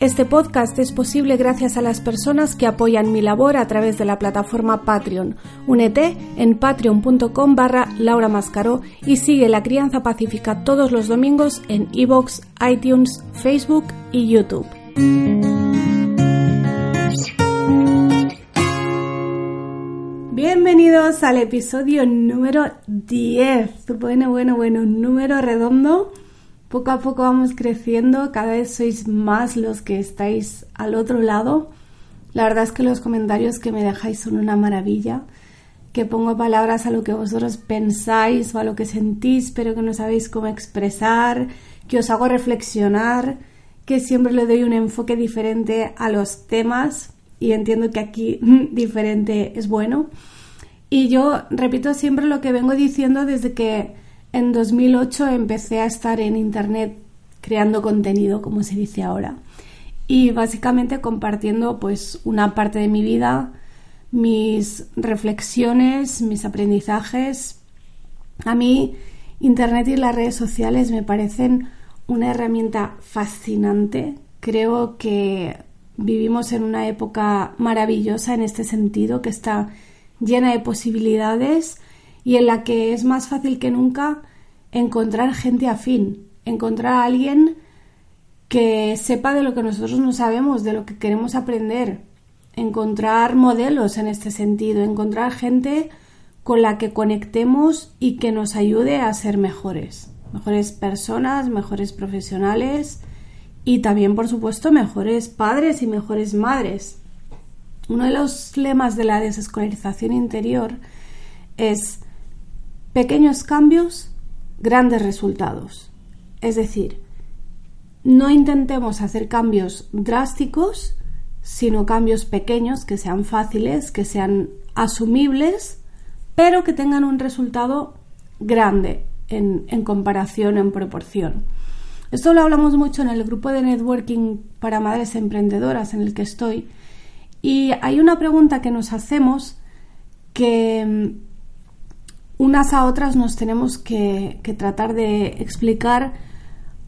Este podcast es posible gracias a las personas que apoyan mi labor a través de la plataforma Patreon. Únete en patreon.com barra Laura Mascaró y sigue La Crianza Pacífica todos los domingos en iVoox, iTunes, Facebook y YouTube. Bienvenidos al episodio número 10. Bueno, bueno, bueno, número redondo poco a poco vamos creciendo, cada vez sois más los que estáis al otro lado. La verdad es que los comentarios que me dejáis son una maravilla, que pongo palabras a lo que vosotros pensáis o a lo que sentís, pero que no sabéis cómo expresar, que os hago reflexionar, que siempre le doy un enfoque diferente a los temas y entiendo que aquí diferente es bueno. Y yo repito siempre lo que vengo diciendo desde que en 2008 empecé a estar en Internet creando contenido, como se dice ahora, y básicamente compartiendo pues una parte de mi vida, mis reflexiones, mis aprendizajes. A mí Internet y las redes sociales me parecen una herramienta fascinante. Creo que vivimos en una época maravillosa en este sentido, que está llena de posibilidades y en la que es más fácil que nunca encontrar gente afín, encontrar a alguien que sepa de lo que nosotros no sabemos, de lo que queremos aprender, encontrar modelos en este sentido, encontrar gente con la que conectemos y que nos ayude a ser mejores, mejores personas, mejores profesionales y también, por supuesto, mejores padres y mejores madres. Uno de los lemas de la desescolarización interior es pequeños cambios, grandes resultados. Es decir, no intentemos hacer cambios drásticos, sino cambios pequeños que sean fáciles, que sean asumibles, pero que tengan un resultado grande en, comparación, en proporción. Esto lo hablamos mucho en el grupo de networking para madres emprendedoras en el que estoy. Y hay una pregunta que nos hacemos que unas a otras nos tenemos que, tratar de explicar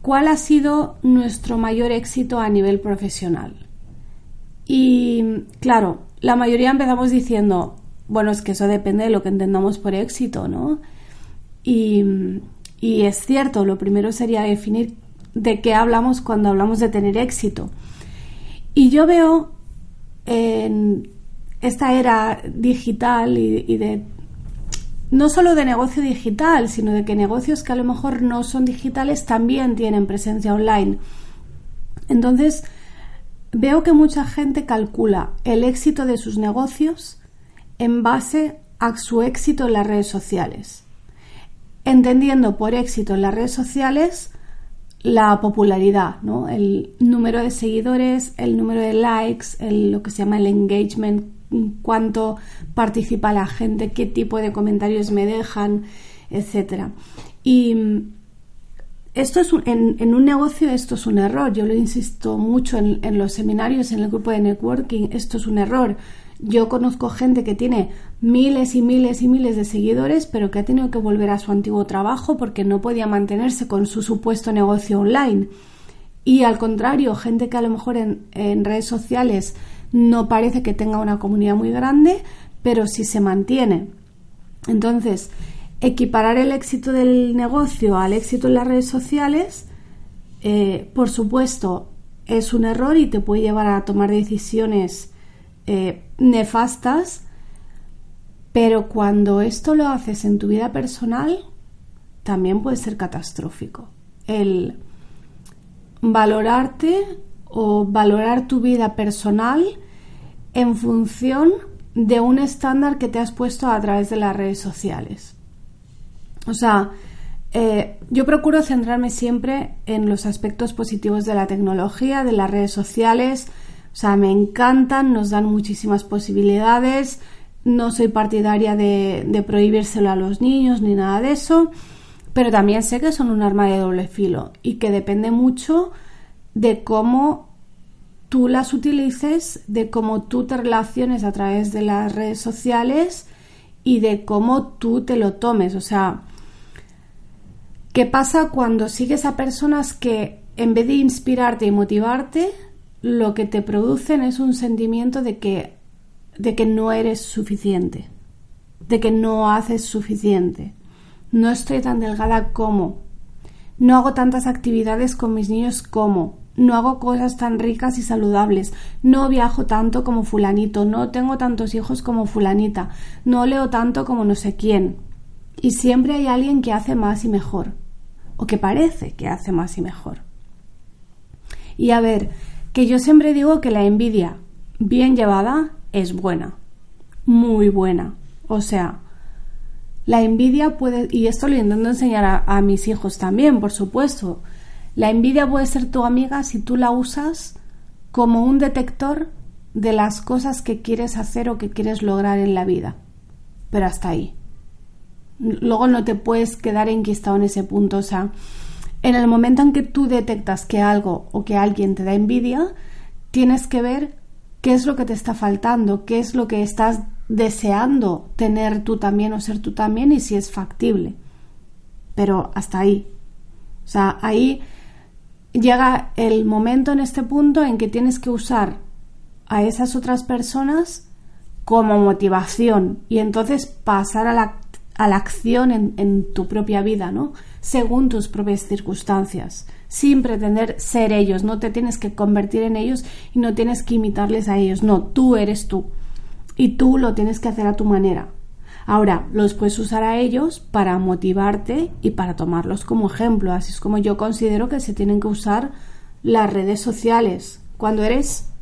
cuál ha sido nuestro mayor éxito a nivel profesional. Y claro, la mayoría empezamos diciendo, bueno, es que eso depende de lo que entendamos por éxito, ¿no? Y, es cierto, lo primero sería definir de qué hablamos cuando hablamos de tener éxito. Y yo veo en esta era digital y de no solo de negocio digital, sino de que negocios que a lo mejor no son digitales también tienen presencia online. Entonces, veo que mucha gente calcula el éxito de sus negocios en base a su éxito en las redes sociales, entendiendo por éxito en las redes sociales la popularidad, ¿no? el número de seguidores, el número de likes, lo que se llama el engagement cuánto participa la gente, qué tipo de comentarios me dejan, etcétera. Y mm, esto es en, un negocio esto es un error. Yo lo insisto mucho en, los seminarios, en el grupo de networking, esto es un error. Yo conozco gente que tiene miles y miles y miles de seguidores, pero que ha tenido que volver a su antiguo trabajo porque no podía mantenerse con su supuesto negocio online. Y al contrario, gente que a lo mejor en redes sociales no parece que tenga una comunidad muy grande, pero sí se mantiene. Entonces, equiparar el éxito del negocio al éxito en las redes sociales, eh, por supuesto, es un error y te puede llevar a tomar decisiones eh, nefastas, pero cuando esto lo haces en tu vida personal, también puede ser catastrófico. El valorarte o valorar tu vida personal en función de un estándar que te has puesto a través de las redes sociales. O sea, eh, yo procuro centrarme siempre en los aspectos positivos de la tecnología, de las redes sociales. O sea, me encantan, nos dan muchísimas posibilidades. No soy partidaria de, de prohibírselo a los niños ni nada de eso. Pero también sé que son un arma de doble filo y que depende mucho de cómo tú las utilices, de cómo tú te relaciones a través de las redes sociales y de cómo tú te lo tomes. O sea, ¿qué pasa cuando sigues a personas que en vez de inspirarte y motivarte, lo que te producen es un sentimiento de que, de que no eres suficiente, de que no haces suficiente? No estoy tan delgada como. No hago tantas actividades con mis niños como no hago cosas tan ricas y saludables, no viajo tanto como fulanito, no tengo tantos hijos como fulanita, no leo tanto como no sé quién. Y siempre hay alguien que hace más y mejor, o que parece que hace más y mejor. Y a ver, que yo siempre digo que la envidia bien llevada es buena, muy buena. O sea, la envidia puede, y esto lo intento enseñar a, a mis hijos también, por supuesto, la envidia puede ser tu amiga si tú la usas como un detector de las cosas que quieres hacer o que quieres lograr en la vida. Pero hasta ahí. Luego no te puedes quedar enquistado en ese punto. O sea, en el momento en que tú detectas que algo o que alguien te da envidia, tienes que ver qué es lo que te está faltando, qué es lo que estás deseando tener tú también o ser tú también y si es factible. Pero hasta ahí. O sea, ahí llega el momento en este punto en que tienes que usar a esas otras personas como motivación y entonces pasar a la, a la acción en, en, tu propia vida, ¿no? Según tus propias circunstancias, sin pretender ser ellos, no te tienes que convertir en ellos y no tienes que imitarles a ellos, no, tú eres tú y tú lo tienes que hacer a tu manera. Ahora, los puedes usar a ellos para motivarte y para tomarlos como ejemplo. Así es como yo considero que se tienen que usar las redes sociales cuando eres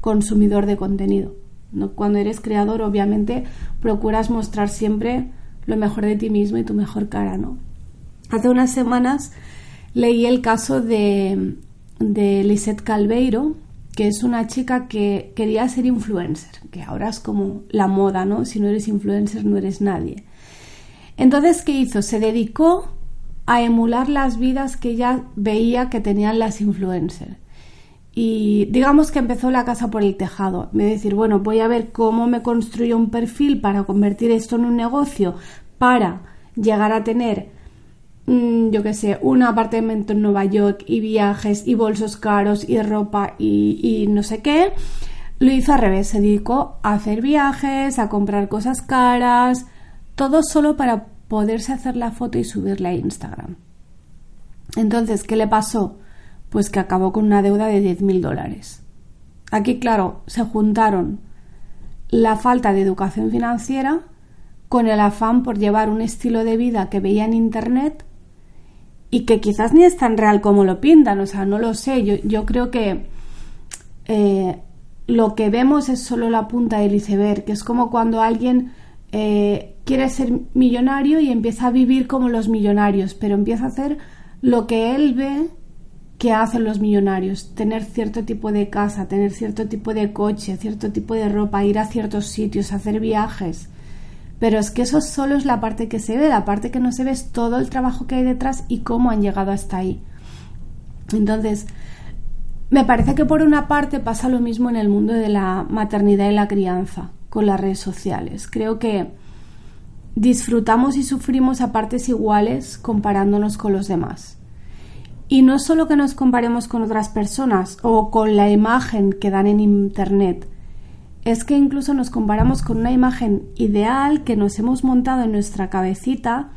consumidor de contenido. ¿no? Cuando eres creador, obviamente, procuras mostrar siempre lo mejor de ti mismo y tu mejor cara, ¿no? Hace unas semanas leí el caso de, de Lisette Calveiro, que es una chica que quería ser influencer, que ahora es como la moda, ¿no? Si no eres influencer no eres nadie. Entonces, ¿qué hizo? Se dedicó a emular las vidas que ella veía que tenían las influencers. Y digamos que empezó la casa por el tejado. Me decir, bueno, voy a ver cómo me construyo un perfil para convertir esto en un negocio, para llegar a tener Mm, yo qué sé, un apartamento en Nueva York y viajes y bolsos caros y ropa y, no sé qué, lo hizo al revés, se dedicó a hacer viajes, a comprar cosas caras, todo solo para poderse hacer la foto y subirla a Instagram. Entonces, ¿qué le pasó? Pues que acabó con una deuda de 10.000 dólares. Aquí, claro, se juntaron la falta de educación financiera con el afán por llevar un estilo de vida que veía en Internet y que quizás ni es tan real como lo pintan, o sea, no lo sé, yo, yo creo que eh, lo que vemos es solo la punta del iceberg, que es como cuando alguien eh, quiere ser millonario y empieza a vivir como los millonarios, pero empieza a hacer lo que él ve que hacen los millonarios, tener cierto tipo de casa, tener cierto tipo de coche, cierto tipo de ropa, ir a ciertos sitios, hacer viajes. Pero es que eso solo es la parte que se ve, la parte que no se ve es todo el trabajo que hay detrás y cómo han llegado hasta ahí. Entonces, me parece que por una parte pasa lo mismo en el mundo de la maternidad y la crianza con las redes sociales. Creo que disfrutamos y sufrimos a partes iguales comparándonos con los demás. Y no solo que nos comparemos con otras personas o con la imagen que dan en Internet, es que incluso nos comparamos con una imagen ideal que nos hemos montado en nuestra cabecita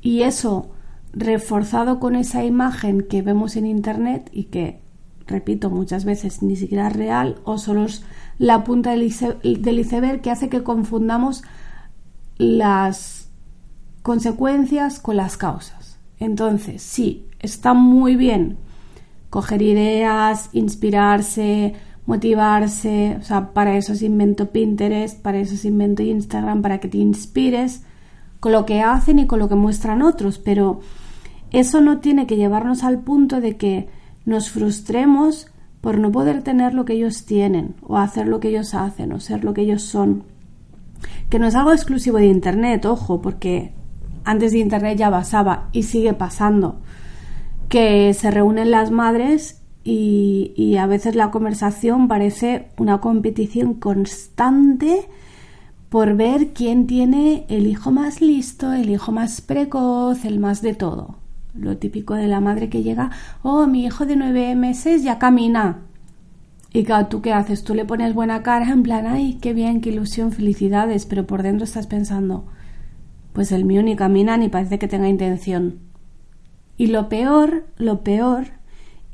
Y eso reforzado con esa imagen que vemos en internet y que, repito, muchas veces ni siquiera es real o solo es la punta del, iceberg que hace que confundamos las consecuencias con las causas. Entonces, sí, está muy bien coger ideas, inspirarse, motivarse, o sea, para eso se invento Pinterest, para eso se invento Instagram, para que te inspires con lo que hacen y con lo que muestran otros, pero eso no tiene que llevarnos al punto de que nos frustremos por no poder tener lo que ellos tienen, o hacer lo que ellos hacen, o ser lo que ellos son. Que no es algo exclusivo de Internet, ojo, porque antes de Internet ya pasaba y sigue pasando. Que se reúnen las madres y, y a veces la conversación parece una competición constante por ver quién tiene el hijo más listo, el hijo más precoz, el más de todo lo típico de la madre que llega, oh, mi hijo de nueve meses ya camina. Y claro, ¿tú qué haces? Tú le pones buena cara en plan, ay, qué bien, qué ilusión, felicidades, pero por dentro estás pensando, pues el mío ni camina ni parece que tenga intención. Y lo peor, lo peor,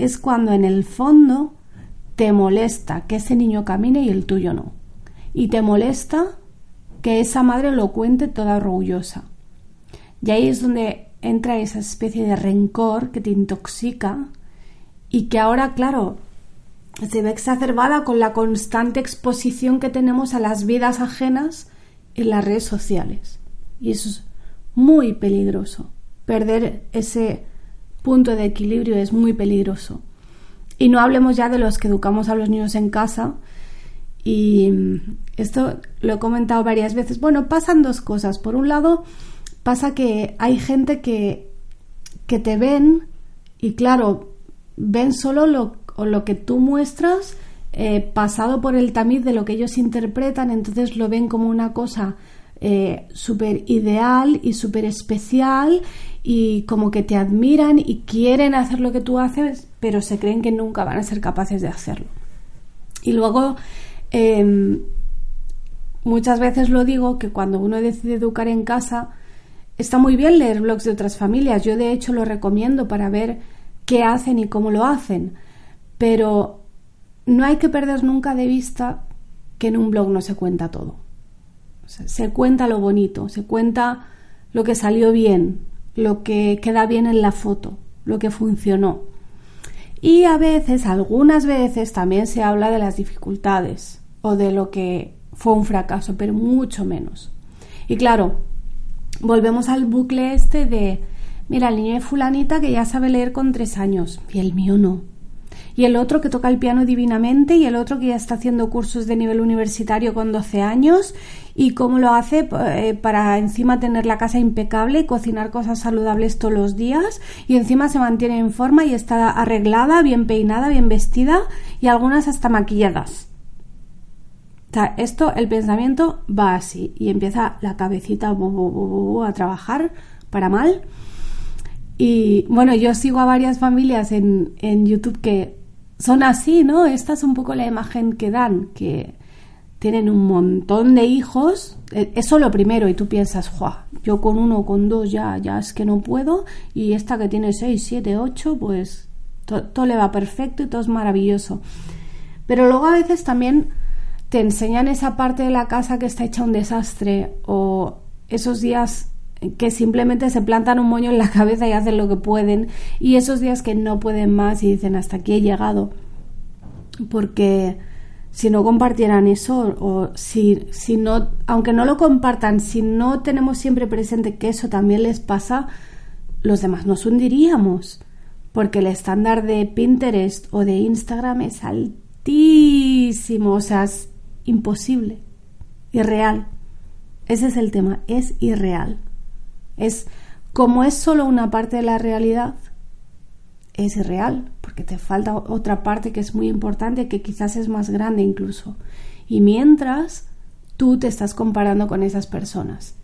es cuando en el fondo te molesta que ese niño camine y el tuyo no. Y te molesta que esa madre lo cuente toda orgullosa. Y ahí es donde entra esa especie de rencor que te intoxica y que ahora, claro, se ve exacerbada con la constante exposición que tenemos a las vidas ajenas en las redes sociales. Y eso es muy peligroso. Perder ese punto de equilibrio es muy peligroso. Y no hablemos ya de los que educamos a los niños en casa. Y esto lo he comentado varias veces. Bueno, pasan dos cosas. Por un lado, pasa que hay gente que, que te ven y claro, ven solo lo, lo que tú muestras eh, pasado por el tamiz de lo que ellos interpretan, entonces lo ven como una cosa eh, súper ideal y súper especial y como que te admiran y quieren hacer lo que tú haces, pero se creen que nunca van a ser capaces de hacerlo. Y luego, em, muchas veces lo digo que cuando uno decide educar en casa, Está muy bien leer blogs de otras familias, yo de hecho lo recomiendo para ver qué hacen y cómo lo hacen, pero no hay que perder nunca de vista que en un blog no se cuenta todo. se cuenta lo bonito, se cuenta lo que salió bien, lo que queda bien en la foto, lo que funcionó. Y a veces, algunas veces, también se habla de las dificultades o de lo que fue un fracaso, pero mucho menos. Y claro, volvemos al bucle este de, mira, el niño de fulanita que ya sabe leer con tres años y el mío no. Y el otro que toca el piano divinamente y el otro que ya está haciendo cursos de nivel universitario con 12 años. Y cómo lo hace eh, para encima tener la casa impecable cocinar cosas saludables todos los días. Y encima se mantiene en forma y está arreglada, bien peinada, bien vestida y algunas hasta maquilladas. Esto, el pensamiento va así y empieza la cabecita a trabajar para mal. Y bueno, yo sigo a varias familias en, en YouTube que son así, ¿no? Esta es un poco la imagen que dan, que tienen un montón de hijos. E, eso lo primero, y tú piensas, ¡Jua! yo con uno o con dos ya, ya es que no puedo, y esta que tiene seis, siete, ocho, pues todo le va perfecto y todo es maravilloso. Pero luego a veces también te enseñan esa parte de la casa que está hecha un desastre o esos días que simplemente se plantan un moño en la cabeza y hacen lo que pueden y esos días que no pueden más y dicen hasta aquí he llegado porque si no compartieran eso o si, si no, aunque no lo compartan, si no tenemos siempre presente que eso también les pasa, los demás nos hundiríamos porque el estándar de Pinterest o de Instagram es altísimo, o sea, imposible, irreal. Ese es el tema, es irreal. Es como es solo una parte de la realidad, es irreal, porque te falta otra parte que es muy importante, que quizás es más grande incluso. Y mientras tú te estás comparando con esas personas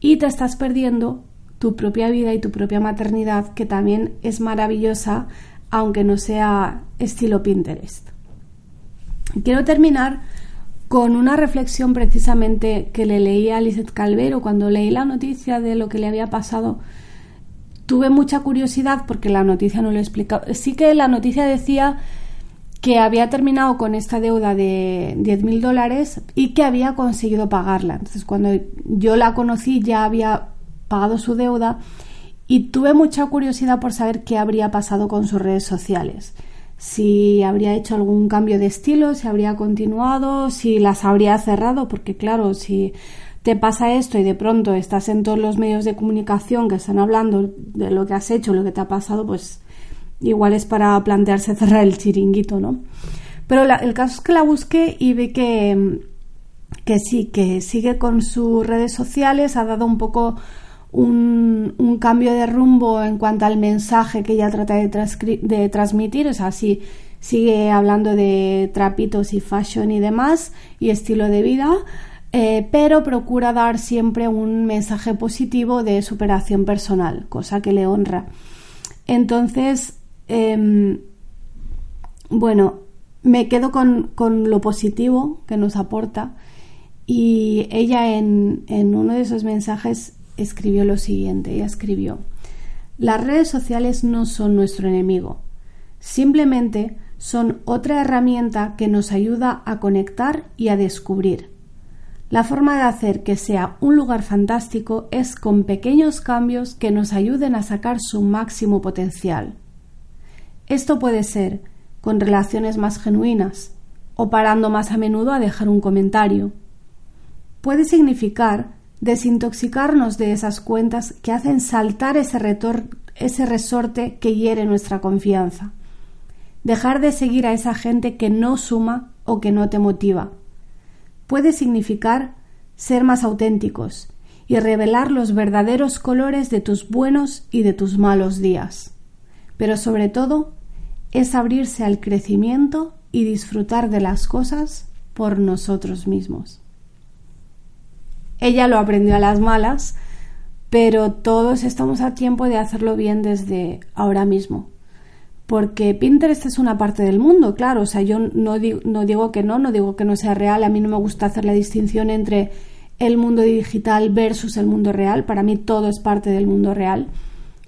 y te estás perdiendo tu propia vida y tu propia maternidad, que también es maravillosa, aunque no sea estilo Pinterest. Quiero terminar con una reflexión precisamente que le leí a Lizeth Calvero cuando leí la noticia de lo que le había pasado tuve mucha curiosidad porque la noticia no lo explicaba. Sí que la noticia decía que había terminado con esta deuda de 10.000 dólares y que había conseguido pagarla. Entonces, cuando yo la conocí ya había pagado su deuda y tuve mucha curiosidad por saber qué habría pasado con sus redes sociales. Si habría hecho algún cambio de estilo, si habría continuado, si las habría cerrado, porque claro, si te pasa esto y de pronto estás en todos los medios de comunicación que están hablando de lo que has hecho, lo que te ha pasado, pues igual es para plantearse cerrar el chiringuito, ¿no? Pero el caso es que la busqué y vi que, que sí, que sigue con sus redes sociales, ha dado un poco un, cambio de rumbo en cuanto al mensaje que ella trata de, transmitir, o sea, sigue hablando de trapitos y fashion y demás y estilo de vida, eh, pero procura dar siempre un mensaje positivo de superación personal, cosa que le honra. Entonces, Em, bueno, me quedo con, lo positivo que nos aporta y ella en, en uno de esos mensajes escribió lo siguiente, ella escribió, las redes sociales no son nuestro enemigo, simplemente son otra herramienta que nos ayuda a conectar y a descubrir. La forma de hacer que sea un lugar fantástico es con pequeños cambios que nos ayuden a sacar su máximo potencial. Esto puede ser con relaciones más genuinas o parando más a menudo a dejar un comentario. Puede significar desintoxicarnos de esas cuentas que hacen saltar ese, ese resorte que hiere nuestra confianza. Dejar de seguir a esa gente que no suma o que no te motiva. Puede significar ser más auténticos y revelar los verdaderos colores de tus buenos y de tus malos días pero sobre todo es abrirse al crecimiento y disfrutar de las cosas por nosotros mismos. Ella lo aprendió a las malas, pero todos estamos a tiempo de hacerlo bien desde ahora mismo. Porque Pinterest es una parte del mundo, claro, o sea, yo no digo, que no, no digo que no sea real, a mí no me gusta hacer la distinción entre el mundo digital versus el mundo real, para mí todo es parte del mundo real,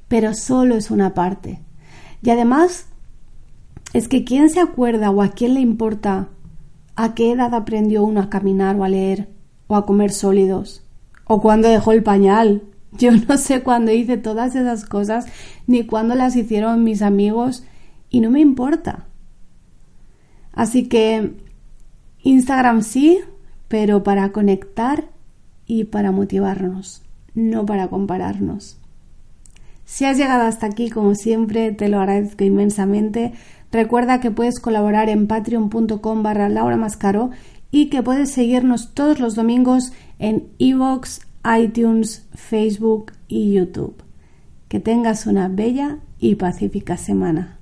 pero solo es una parte. Y además, es que ¿quién se acuerda o a quién le importa a qué edad aprendió uno a caminar o a leer o a comer sólidos? ¿O cuándo dejó el pañal? Yo no sé cuándo hice todas esas cosas ni cuándo las hicieron mis amigos y no me importa. Así que Instagram sí, pero para conectar y para motivarnos, no para compararnos. Si has llegado hasta aquí, como siempre, te lo agradezco inmensamente. Recuerda que puedes colaborar en patreon.com barra Laura Mascaro y que puedes seguirnos todos los domingos en iVoox, iTunes, Facebook y YouTube. Que tengas una bella y pacífica semana.